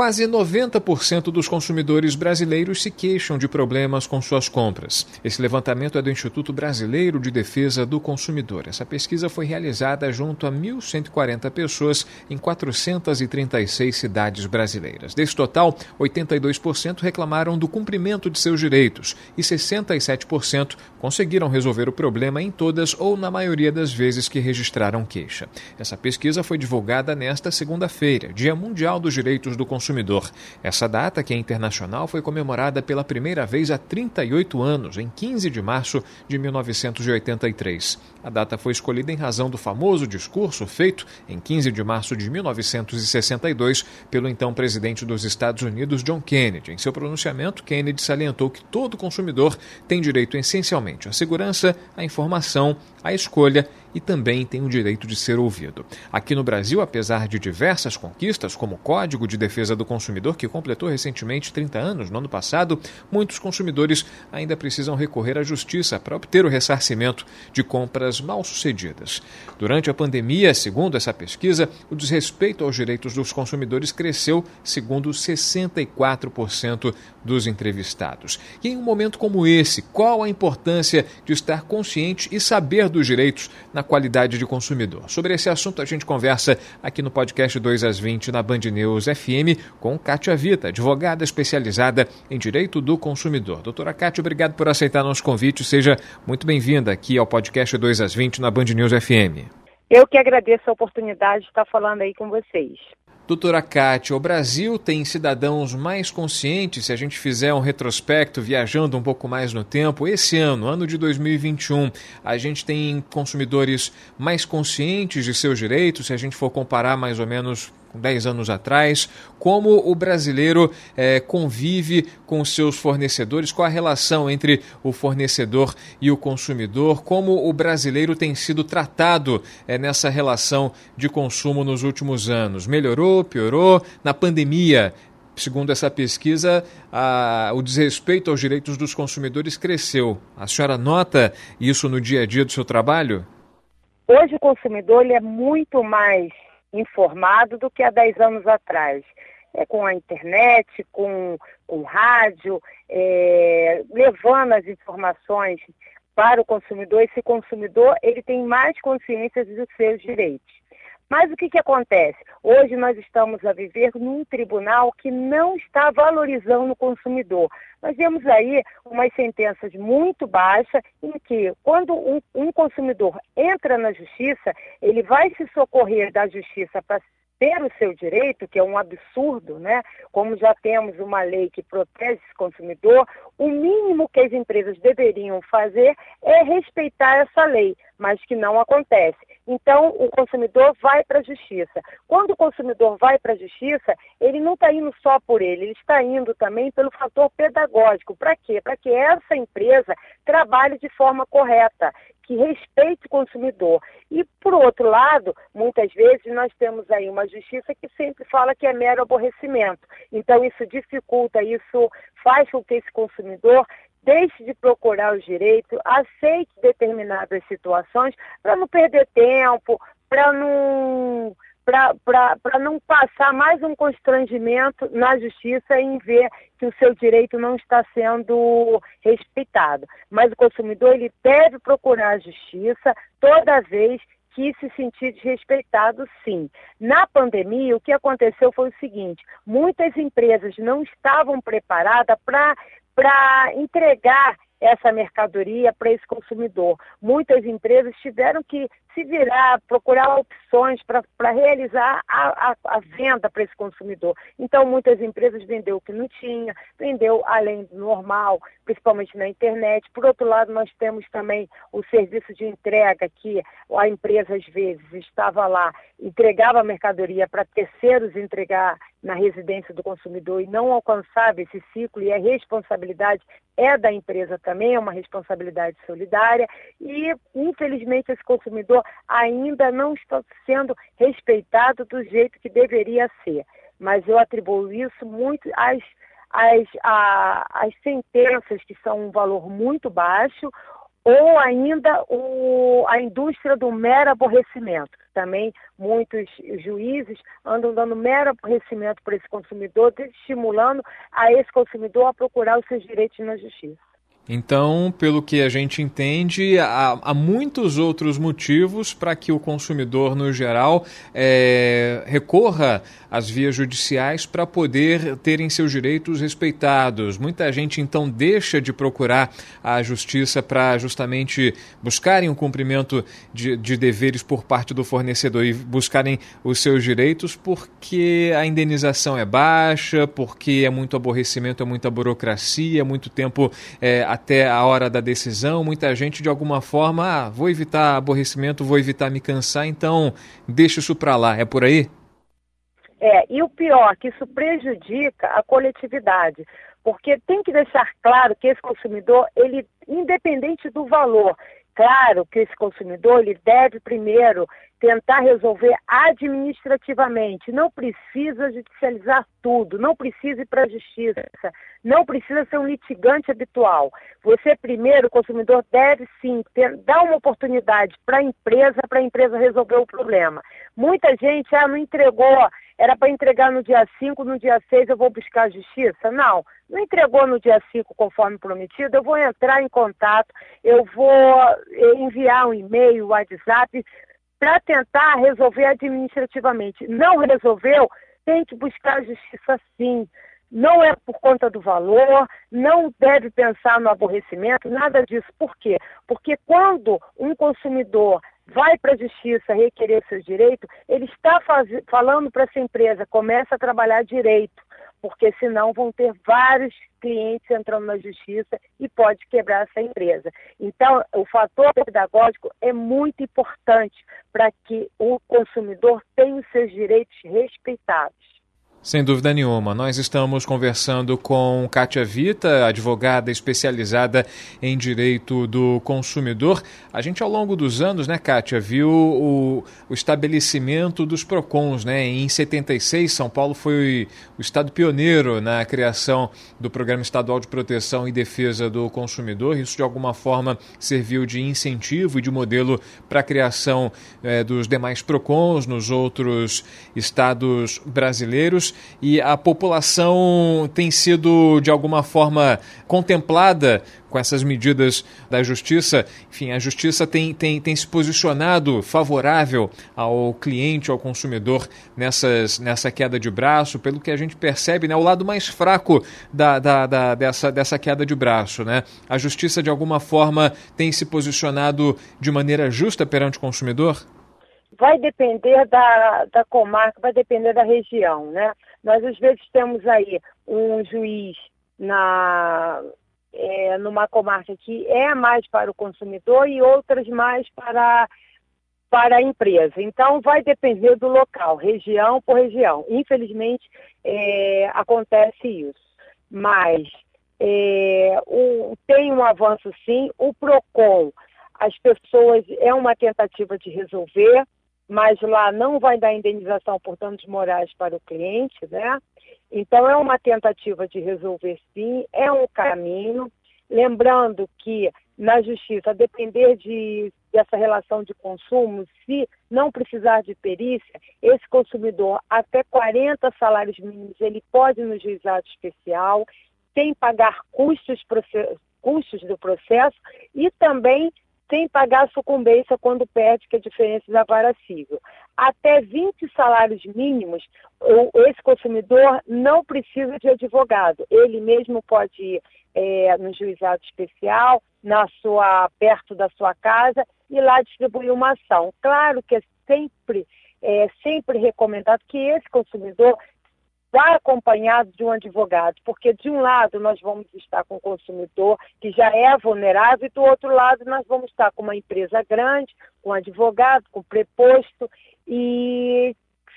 Quase 90% dos consumidores brasileiros se queixam de problemas com suas compras. Esse levantamento é do Instituto Brasileiro de Defesa do Consumidor. Essa pesquisa foi realizada junto a 1.140 pessoas em 436 cidades brasileiras. Desse total, 82% reclamaram do cumprimento de seus direitos e 67% conseguiram resolver o problema em todas ou na maioria das vezes que registraram queixa. Essa pesquisa foi divulgada nesta segunda-feira, Dia Mundial dos Direitos do Consumidor consumidor. Essa data, que é internacional, foi comemorada pela primeira vez há 38 anos, em 15 de março de 1983. A data foi escolhida em razão do famoso discurso feito em 15 de março de 1962 pelo então presidente dos Estados Unidos, John Kennedy. Em seu pronunciamento, Kennedy salientou que todo consumidor tem direito essencialmente à segurança, à informação, à escolha e também tem o direito de ser ouvido. Aqui no Brasil, apesar de diversas conquistas, como o Código de Defesa do Consumidor, que completou recentemente 30 anos no ano passado, muitos consumidores ainda precisam recorrer à justiça para obter o ressarcimento de compras mal sucedidas. Durante a pandemia, segundo essa pesquisa, o desrespeito aos direitos dos consumidores cresceu, segundo 64% dos entrevistados. E em um momento como esse, qual a importância de estar consciente e saber dos direitos na qualidade de consumidor. Sobre esse assunto, a gente conversa aqui no podcast 2 às 20 na Band News FM com Kátia Vita, advogada especializada em direito do consumidor. Doutora Kátia, obrigado por aceitar nosso convite. Seja muito bem-vinda aqui ao podcast 2 às 20 na Band News FM. Eu que agradeço a oportunidade de estar falando aí com vocês. Doutora Kátia, o Brasil tem cidadãos mais conscientes, se a gente fizer um retrospecto, viajando um pouco mais no tempo, esse ano, ano de 2021, a gente tem consumidores mais conscientes de seus direitos, se a gente for comparar mais ou menos 10 anos atrás, como o brasileiro é, convive com seus fornecedores, qual a relação entre o fornecedor e o consumidor, como o brasileiro tem sido tratado é, nessa relação de consumo nos últimos anos. Melhorou, piorou? Na pandemia, segundo essa pesquisa, a, o desrespeito aos direitos dos consumidores cresceu. A senhora nota isso no dia a dia do seu trabalho? Hoje o consumidor ele é muito mais informado do que há 10 anos atrás. É, com a internet, com, com rádio, é, levando as informações para o consumidor. Esse consumidor ele tem mais consciência dos seus direitos. Mas o que, que acontece? Hoje nós estamos a viver num tribunal que não está valorizando o consumidor. Nós vemos aí umas sentenças muito baixas em que, quando um, um consumidor entra na justiça, ele vai se socorrer da justiça para ter o seu direito, que é um absurdo, né? Como já temos uma lei que protege esse consumidor, o mínimo que as empresas deveriam fazer é respeitar essa lei, mas que não acontece. Então, o consumidor vai para a justiça. Quando o consumidor vai para a justiça, ele não está indo só por ele, ele está indo também pelo fator pedagógico. Para quê? Para que essa empresa trabalhe de forma correta que respeite o consumidor. E, por outro lado, muitas vezes nós temos aí uma justiça que sempre fala que é mero aborrecimento. Então, isso dificulta, isso faz com que esse consumidor deixe de procurar os direitos, aceite determinadas situações para não perder tempo, para não para não passar mais um constrangimento na justiça em ver que o seu direito não está sendo respeitado. Mas o consumidor ele deve procurar a justiça toda vez que se sentir desrespeitado, sim. Na pandemia, o que aconteceu foi o seguinte: muitas empresas não estavam preparadas para entregar essa mercadoria para esse consumidor. Muitas empresas tiveram que se virar, procurar opções para realizar a, a, a venda para esse consumidor. Então, muitas empresas vendeu o que não tinha, vendeu além do normal, principalmente na internet. Por outro lado, nós temos também o serviço de entrega, que a empresa, às vezes, estava lá, entregava a mercadoria para terceiros entregar na residência do consumidor e não alcançava esse ciclo, e a responsabilidade é da empresa também, é uma responsabilidade solidária, e infelizmente esse consumidor ainda não está sendo respeitado do jeito que deveria ser. Mas eu atribuo isso muito às, às, às sentenças, que são um valor muito baixo, ou ainda o, a indústria do mero aborrecimento. Também muitos juízes andam dando mero aborrecimento para esse consumidor, estimulando a esse consumidor a procurar os seus direitos na justiça. Então, pelo que a gente entende, há, há muitos outros motivos para que o consumidor, no geral, é, recorra às vias judiciais para poder terem seus direitos respeitados. Muita gente, então, deixa de procurar a justiça para justamente buscarem o cumprimento de, de deveres por parte do fornecedor e buscarem os seus direitos porque a indenização é baixa, porque é muito aborrecimento, é muita burocracia, é muito tempo. É, até a hora da decisão, muita gente de alguma forma, ah, vou evitar aborrecimento, vou evitar me cansar, então deixa isso para lá. É por aí? É, e o pior, que isso prejudica a coletividade, porque tem que deixar claro que esse consumidor, ele, independente do valor, claro que esse consumidor ele deve primeiro tentar resolver administrativamente. Não precisa judicializar tudo, não precisa ir para a justiça, não precisa ser um litigante habitual. Você primeiro, o consumidor, deve sim ter, dar uma oportunidade para a empresa, para a empresa resolver o problema. Muita gente ah, não entregou, era para entregar no dia 5, no dia 6 eu vou buscar a justiça. Não, não entregou no dia 5 conforme prometido, eu vou entrar em contato, eu vou eh, enviar um e-mail, WhatsApp, para tentar resolver administrativamente. Não resolveu, tem que buscar a justiça sim. Não é por conta do valor, não deve pensar no aborrecimento, nada disso. Por quê? Porque quando um consumidor vai para a justiça requerer seus direitos, ele está faz... falando para essa empresa, começa a trabalhar direito porque senão vão ter vários clientes entrando na justiça e pode quebrar essa empresa. Então, o fator pedagógico é muito importante para que o consumidor tenha os seus direitos respeitados. Sem dúvida nenhuma. Nós estamos conversando com Kátia Vita, advogada especializada em direito do consumidor. A gente, ao longo dos anos, né, Kátia, viu o, o estabelecimento dos PROCONs. Né? Em 76, São Paulo foi o estado pioneiro na criação do Programa Estadual de Proteção e Defesa do Consumidor. Isso, de alguma forma, serviu de incentivo e de modelo para a criação eh, dos demais PROCONs nos outros estados brasileiros e a população tem sido, de alguma forma, contemplada com essas medidas da justiça. Enfim, a justiça tem, tem, tem se posicionado favorável ao cliente, ao consumidor nessas, nessa queda de braço, pelo que a gente percebe, né, o lado mais fraco da, da, da, dessa, dessa queda de braço. Né? A justiça, de alguma forma, tem se posicionado de maneira justa perante o consumidor? Vai depender da, da comarca, vai depender da região, né? Nós às vezes temos aí um juiz na é, numa comarca que é mais para o consumidor e outras mais para para a empresa. Então vai depender do local, região por região. Infelizmente é, acontece isso, mas é, o, tem um avanço sim. O Procon, as pessoas é uma tentativa de resolver mas lá não vai dar indenização por danos morais para o cliente, né? Então é uma tentativa de resolver sim, é um caminho. Lembrando que na justiça, a depender de, dessa relação de consumo, se não precisar de perícia, esse consumidor, até 40 salários mínimos, ele pode no juizado especial, sem pagar custos, custos do processo e também sem pagar sucumbência quando perde, que é a diferença civil. Até 20 salários mínimos, esse consumidor não precisa de advogado. Ele mesmo pode ir é, no juizado especial, na sua, perto da sua casa, e lá distribuir uma ação. Claro que é sempre, é sempre recomendado que esse consumidor vá acompanhado de um advogado, porque de um lado nós vamos estar com o consumidor que já é vulnerável e do outro lado nós vamos estar com uma empresa grande, com advogado, com preposto e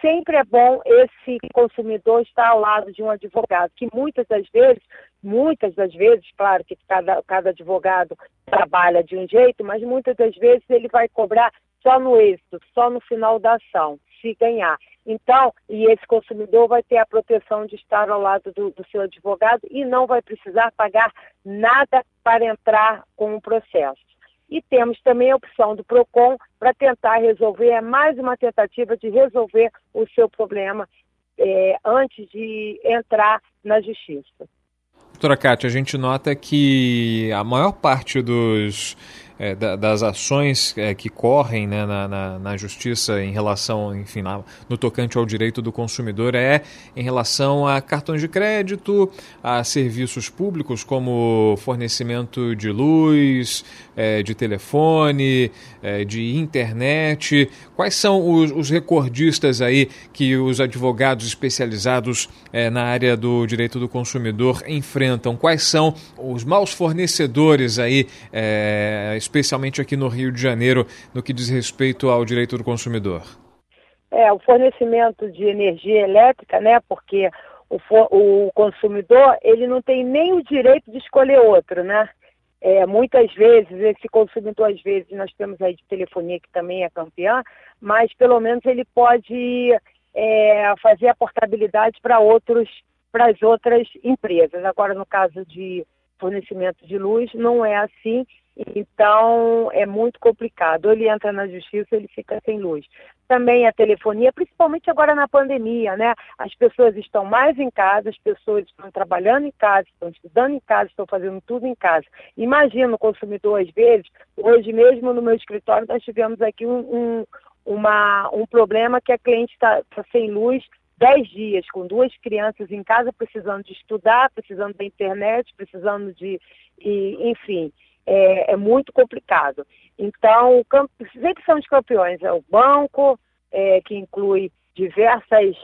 sempre é bom esse consumidor estar ao lado de um advogado, que muitas das vezes, muitas das vezes, claro que cada, cada advogado trabalha de um jeito, mas muitas das vezes ele vai cobrar só no êxito, só no final da ação, se ganhar. Então, e esse consumidor vai ter a proteção de estar ao lado do, do seu advogado e não vai precisar pagar nada para entrar com o processo. E temos também a opção do PROCON para tentar resolver, é mais uma tentativa de resolver o seu problema é, antes de entrar na justiça. Doutora Cátia, a gente nota que a maior parte dos é, das ações é, que correm né, na, na, na, justiça em relação, enfim, na, no tocante ao direito do consumidor é em relação a cartões de crédito, a serviços públicos como fornecimento de luz, é, de telefone, é, de internet. Quais são os, os, recordistas aí que os advogados especializados é, na área do direito do consumidor enfrentam? Quais são os maus fornecedores aí, é, especialmente aqui no Rio de Janeiro, no que diz respeito ao direito do consumidor? É, o fornecimento de energia elétrica, né? Porque o, o consumidor ele não tem nem o direito de escolher outro, né? É, muitas vezes, esse consumidor, às vezes, nós temos aí de telefonia que também é campeã, mas pelo menos ele pode é, fazer a portabilidade para outros, para as outras empresas. Agora, no caso de fornecimento de luz, não é assim então, é muito complicado. Ele entra na justiça, ele fica sem luz. Também a telefonia, principalmente agora na pandemia, né? As pessoas estão mais em casa, as pessoas estão trabalhando em casa, estão estudando em casa, estão fazendo tudo em casa. Imagina o consumidor, às vezes, hoje mesmo no meu escritório, nós tivemos aqui um, um, uma, um problema que a cliente está tá sem luz dez dias, com duas crianças em casa, precisando de estudar, precisando da internet, precisando de, e, enfim é, é muito complicado. Então, sempre são os campeões, é o banco, é, que inclui diversas,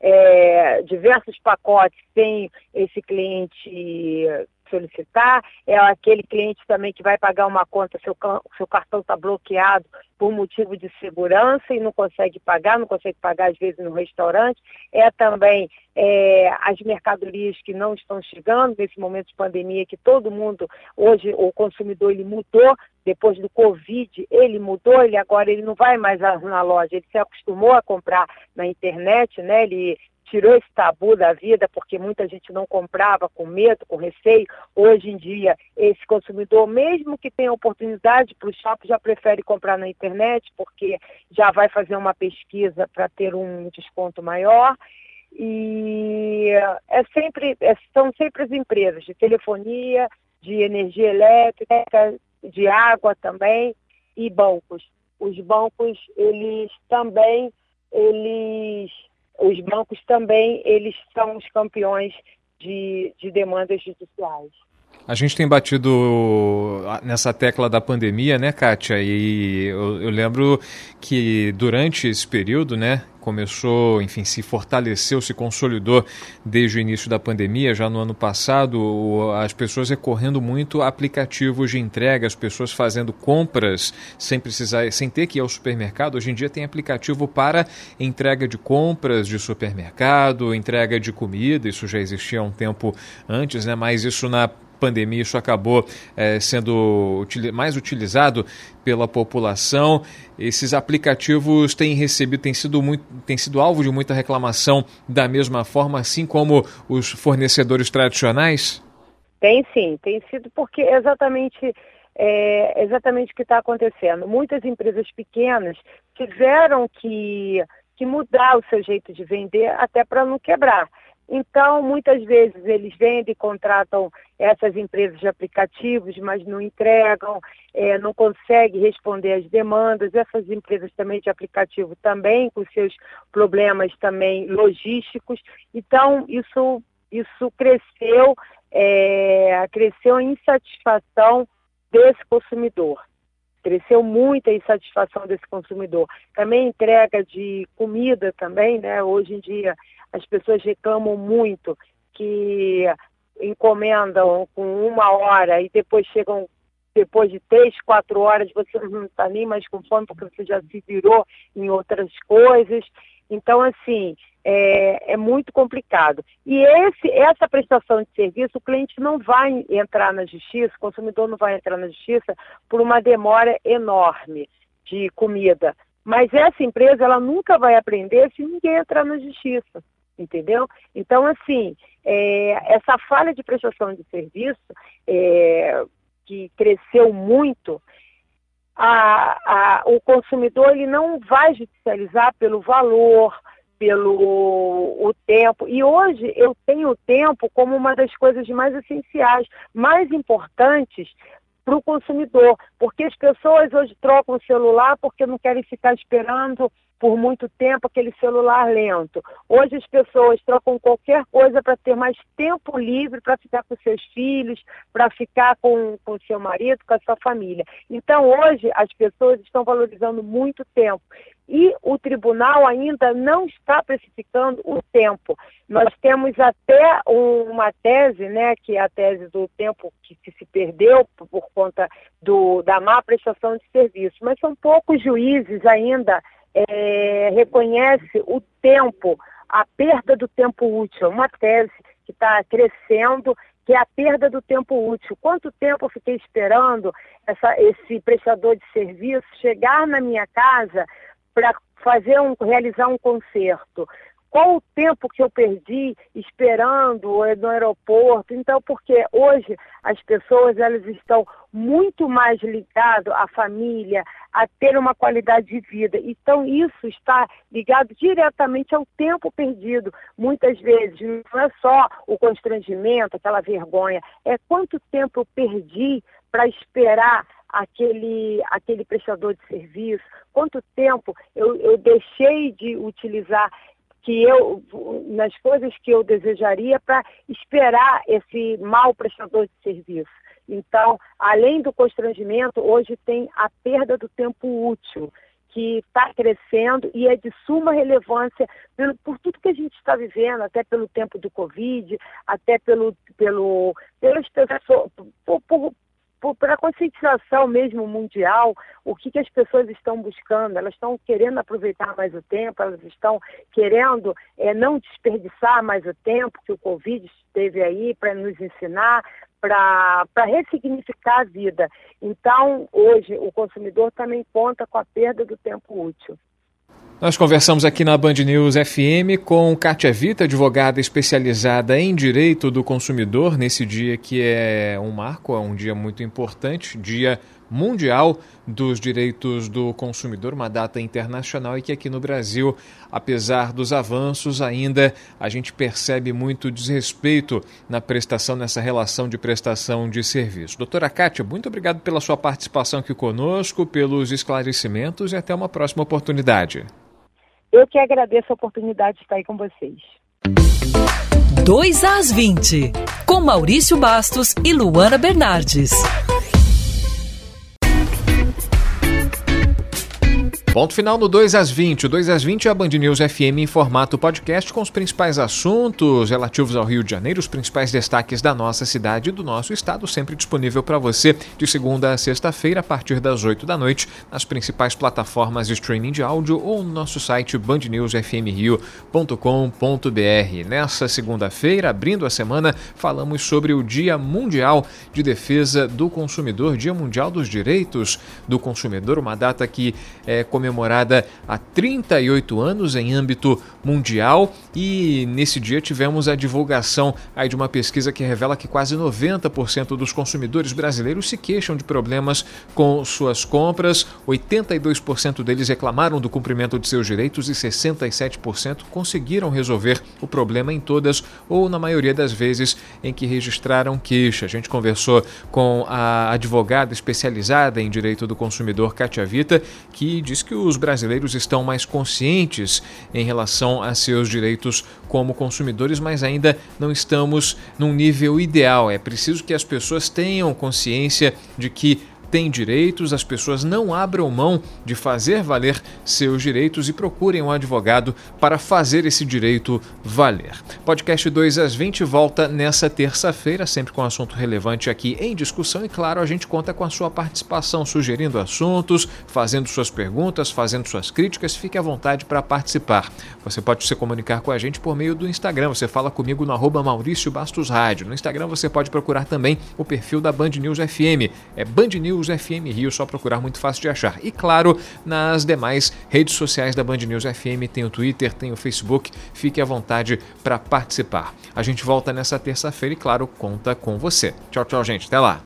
é, diversos pacotes sem esse cliente solicitar, é aquele cliente também que vai pagar uma conta, seu, seu cartão está bloqueado por motivo de segurança e não consegue pagar, não consegue pagar às vezes no restaurante, é também é, as mercadorias que não estão chegando nesse momento de pandemia, que todo mundo, hoje o consumidor ele mudou, depois do Covid, ele mudou, ele agora ele não vai mais na loja, ele se acostumou a comprar na internet, né? Ele tirou esse tabu da vida, porque muita gente não comprava com medo, com receio. Hoje em dia, esse consumidor, mesmo que tenha oportunidade para o shopping, já prefere comprar na internet, porque já vai fazer uma pesquisa para ter um desconto maior. E é sempre, é, são sempre as empresas de telefonia, de energia elétrica, de água também e bancos. Os bancos, eles também, eles os bancos também eles são os campeões de, de demandas judiciais. A gente tem batido nessa tecla da pandemia, né, Kátia? E eu, eu, lembro que durante esse período, né, começou, enfim, se fortaleceu, se consolidou desde o início da pandemia, já no ano passado, as pessoas recorrendo muito a aplicativos de entrega, as pessoas fazendo compras sem precisar, sem ter que ir ao supermercado. Hoje em dia tem aplicativo para entrega de compras de supermercado, entrega de comida, isso já existia há um tempo antes, né? Mas isso na pandemia isso acabou é, sendo mais utilizado pela população. Esses aplicativos têm recebido, têm sido, muito, têm sido alvo de muita reclamação da mesma forma, assim como os fornecedores tradicionais? Tem sim, tem sido porque exatamente é exatamente o que está acontecendo. Muitas empresas pequenas tiveram que, que mudar o seu jeito de vender até para não quebrar. Então, muitas vezes eles vendem, contratam essas empresas de aplicativos, mas não entregam, é, não conseguem responder às demandas. Essas empresas também de aplicativo também com seus problemas também logísticos. Então, isso, isso cresceu, é, cresceu a insatisfação desse consumidor cresceu muito a insatisfação desse consumidor. Também entrega de comida também, né? Hoje em dia as pessoas reclamam muito que encomendam com uma hora e depois chegam depois de três, quatro horas você não está nem mais com fome porque você já se virou em outras coisas. Então, assim, é, é, muito complicado. E esse, essa prestação de serviço, o cliente não vai entrar na justiça, o consumidor não vai entrar na justiça por uma demora enorme de comida. Mas essa empresa, ela nunca vai aprender se ninguém entrar na justiça, entendeu? Então, assim, é, essa falha de prestação de serviço, é, que cresceu muito, a, a, o consumidor ele não vai judicializar pelo valor, pelo o tempo. E hoje eu tenho o tempo como uma das coisas mais essenciais, mais importantes para o consumidor, porque as pessoas hoje trocam o celular porque não querem ficar esperando por muito tempo aquele celular lento. Hoje as pessoas trocam qualquer coisa para ter mais tempo livre para ficar com seus filhos, para ficar com o seu marido, com a sua família. Então hoje as pessoas estão valorizando muito tempo. E o tribunal ainda não está precificando o tempo. Nós temos até uma tese, né, que é a tese do tempo que se perdeu por conta do, da má prestação de serviço, mas são poucos juízes ainda é, reconhece o tempo, a perda do tempo útil, uma tese que está crescendo, que é a perda do tempo útil. Quanto tempo eu fiquei esperando essa, esse prestador de serviço chegar na minha casa para fazer um, realizar um conserto? qual o tempo que eu perdi esperando no aeroporto. Então, porque hoje as pessoas elas estão muito mais ligadas à família, a ter uma qualidade de vida. Então, isso está ligado diretamente ao tempo perdido. Muitas vezes, não é só o constrangimento, aquela vergonha, é quanto tempo eu perdi para esperar aquele, aquele prestador de serviço, quanto tempo eu, eu deixei de utilizar que eu, nas coisas que eu desejaria para esperar esse mau prestador de serviço. Então, além do constrangimento, hoje tem a perda do tempo útil, que está crescendo e é de suma relevância pelo, por tudo que a gente está vivendo, até pelo tempo do Covid, até pelo, pelo, pelas pessoas, por, por, para a conscientização mesmo mundial, o que, que as pessoas estão buscando? Elas estão querendo aproveitar mais o tempo, elas estão querendo é, não desperdiçar mais o tempo que o Covid esteve aí para nos ensinar, para ressignificar a vida. Então, hoje, o consumidor também conta com a perda do tempo útil. Nós conversamos aqui na Band News FM com Kátia Vita, advogada especializada em direito do consumidor, nesse dia que é um marco, é um dia muito importante, dia mundial dos direitos do consumidor, uma data internacional e que aqui no Brasil, apesar dos avanços, ainda a gente percebe muito desrespeito na prestação, nessa relação de prestação de serviço. Doutora Kátia, muito obrigado pela sua participação aqui conosco, pelos esclarecimentos e até uma próxima oportunidade. Eu que agradeço a oportunidade de estar aí com vocês. 2 às 20, com Maurício Bastos e Luana Bernardes. Ponto final no 2 às 20. O 2 às 20 é a Band News FM em formato podcast com os principais assuntos relativos ao Rio de Janeiro, os principais destaques da nossa cidade e do nosso estado, sempre disponível para você de segunda a sexta-feira, a partir das 8 da noite, nas principais plataformas de streaming de áudio ou no nosso site bandnewsfmrio.com.br. Nessa segunda-feira, abrindo a semana, falamos sobre o Dia Mundial de Defesa do Consumidor, Dia Mundial dos Direitos do Consumidor, uma data que é comemorada há 38 anos em âmbito mundial e nesse dia tivemos a divulgação aí de uma pesquisa que revela que quase 90% dos consumidores brasileiros se queixam de problemas com suas compras, 82% deles reclamaram do cumprimento de seus direitos e 67% conseguiram resolver o problema em todas ou na maioria das vezes em que registraram queixa. A gente conversou com a advogada especializada em direito do consumidor, Katia Vita, que diz que os brasileiros estão mais conscientes em relação a seus direitos como consumidores, mas ainda não estamos num nível ideal. É preciso que as pessoas tenham consciência de que têm direitos, as pessoas não abram mão de fazer valer seus direitos e procurem um advogado para fazer esse direito valer. Podcast 2 às 20 volta nessa terça-feira, sempre com assunto relevante aqui em discussão e, claro, a gente conta com a sua participação, sugerindo assuntos, fazendo suas perguntas, fazendo suas críticas. Fique à vontade para participar. Você pode se comunicar com a gente por meio do Instagram. Você fala comigo no arroba Maurício Bastos Rádio. No Instagram você pode procurar também o perfil da Band News FM. É Band News FM Rio, só procurar muito fácil de achar. E claro, nas demais redes sociais da Band News FM, tem o Twitter, tem o Facebook. Fique à vontade para participar. A gente volta nessa terça-feira e, claro, conta com você. Tchau, tchau, gente. Até lá.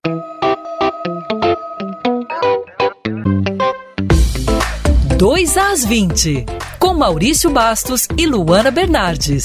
Dois às 20, com Maurício Bastos e Luana Bernardes.